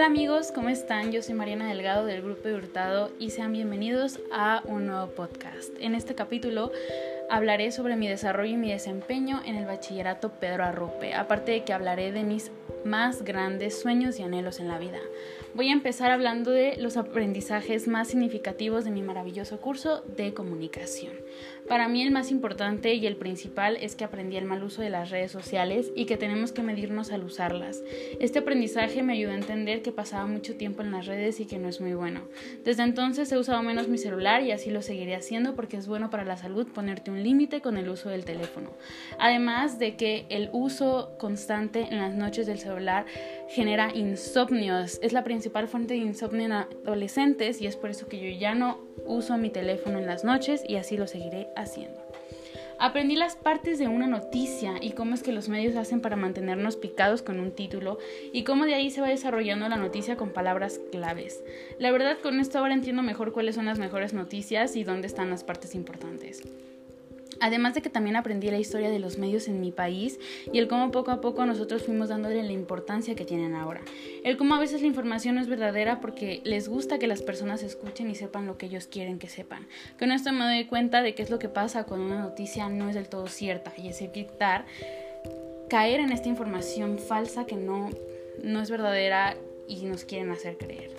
Hola amigos, ¿cómo están? Yo soy Mariana Delgado del Grupo Hurtado y sean bienvenidos a un nuevo podcast. En este capítulo hablaré sobre mi desarrollo y mi desempeño en el bachillerato Pedro Arrupe, aparte de que hablaré de mis más grandes sueños y anhelos en la vida. Voy a empezar hablando de los aprendizajes más significativos de mi maravilloso curso de comunicación. Para mí el más importante y el principal es que aprendí el mal uso de las redes sociales y que tenemos que medirnos al usarlas. Este aprendizaje me ayudó a entender que pasaba mucho tiempo en las redes y que no es muy bueno. Desde entonces he usado menos mi celular y así lo seguiré haciendo porque es bueno para la salud ponerte un límite con el uso del teléfono. Además de que el uso constante en las noches del celular genera insomnios. Es la principal fuente de insomnio en adolescentes y es por eso que yo ya no uso mi teléfono en las noches y así lo seguiré haciendo. Aprendí las partes de una noticia y cómo es que los medios hacen para mantenernos picados con un título y cómo de ahí se va desarrollando la noticia con palabras claves. La verdad con esto ahora entiendo mejor cuáles son las mejores noticias y dónde están las partes importantes. Además de que también aprendí la historia de los medios en mi país y el cómo poco a poco nosotros fuimos dándole la importancia que tienen ahora. El cómo a veces la información no es verdadera porque les gusta que las personas escuchen y sepan lo que ellos quieren que sepan. Con esto me doy cuenta de qué es lo que pasa cuando una noticia no es del todo cierta y es evitar caer en esta información falsa que no, no es verdadera y nos quieren hacer creer.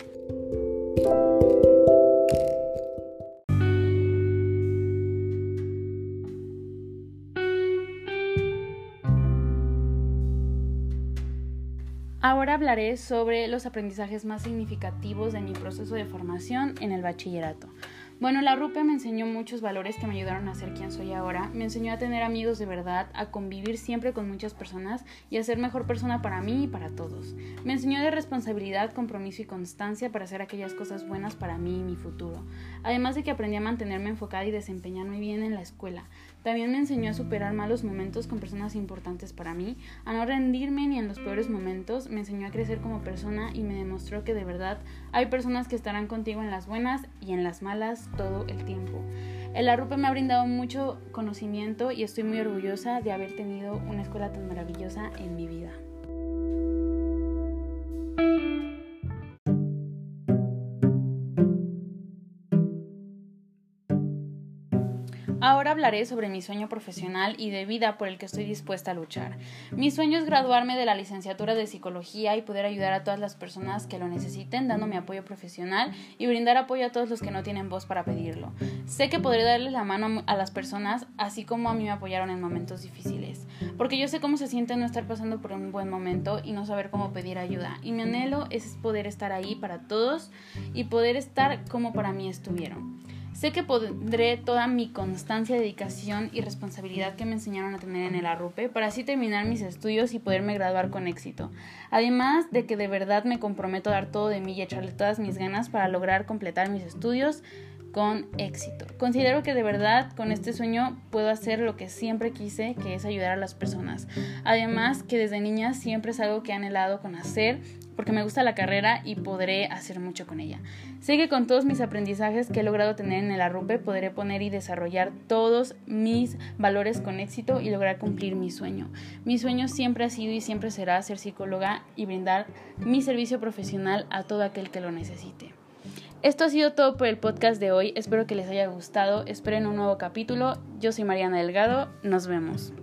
Ahora hablaré sobre los aprendizajes más significativos de mi proceso de formación en el bachillerato. Bueno, la RUPE me enseñó muchos valores que me ayudaron a ser quien soy ahora. Me enseñó a tener amigos de verdad, a convivir siempre con muchas personas y a ser mejor persona para mí y para todos. Me enseñó de responsabilidad, compromiso y constancia para hacer aquellas cosas buenas para mí y mi futuro. Además de que aprendí a mantenerme enfocada y desempeñarme bien en la escuela. También me enseñó a superar malos momentos con personas importantes para mí, a no rendirme ni en los peores momentos, me enseñó a crecer como persona y me demostró que de verdad hay personas que estarán contigo en las buenas y en las malas todo el tiempo. El Arrupe me ha brindado mucho conocimiento y estoy muy orgullosa de haber tenido una escuela tan maravillosa en mi vida. Ahora hablaré sobre mi sueño profesional y de vida por el que estoy dispuesta a luchar. Mi sueño es graduarme de la licenciatura de psicología y poder ayudar a todas las personas que lo necesiten dando mi apoyo profesional y brindar apoyo a todos los que no tienen voz para pedirlo. Sé que podré darles la mano a las personas así como a mí me apoyaron en momentos difíciles, porque yo sé cómo se siente no estar pasando por un buen momento y no saber cómo pedir ayuda. Y mi anhelo es poder estar ahí para todos y poder estar como para mí estuvieron. Sé que pondré toda mi constancia, dedicación y responsabilidad que me enseñaron a tener en el arrupe para así terminar mis estudios y poderme graduar con éxito. Además de que de verdad me comprometo a dar todo de mí y echarle todas mis ganas para lograr completar mis estudios con éxito. Considero que de verdad con este sueño puedo hacer lo que siempre quise, que es ayudar a las personas. Además que desde niña siempre es algo que he anhelado con hacer porque me gusta la carrera y podré hacer mucho con ella. Sé que con todos mis aprendizajes que he logrado tener en el arrupe podré poner y desarrollar todos mis valores con éxito y lograr cumplir mi sueño. Mi sueño siempre ha sido y siempre será ser psicóloga y brindar mi servicio profesional a todo aquel que lo necesite. Esto ha sido todo por el podcast de hoy. Espero que les haya gustado. Esperen un nuevo capítulo. Yo soy Mariana Delgado. Nos vemos.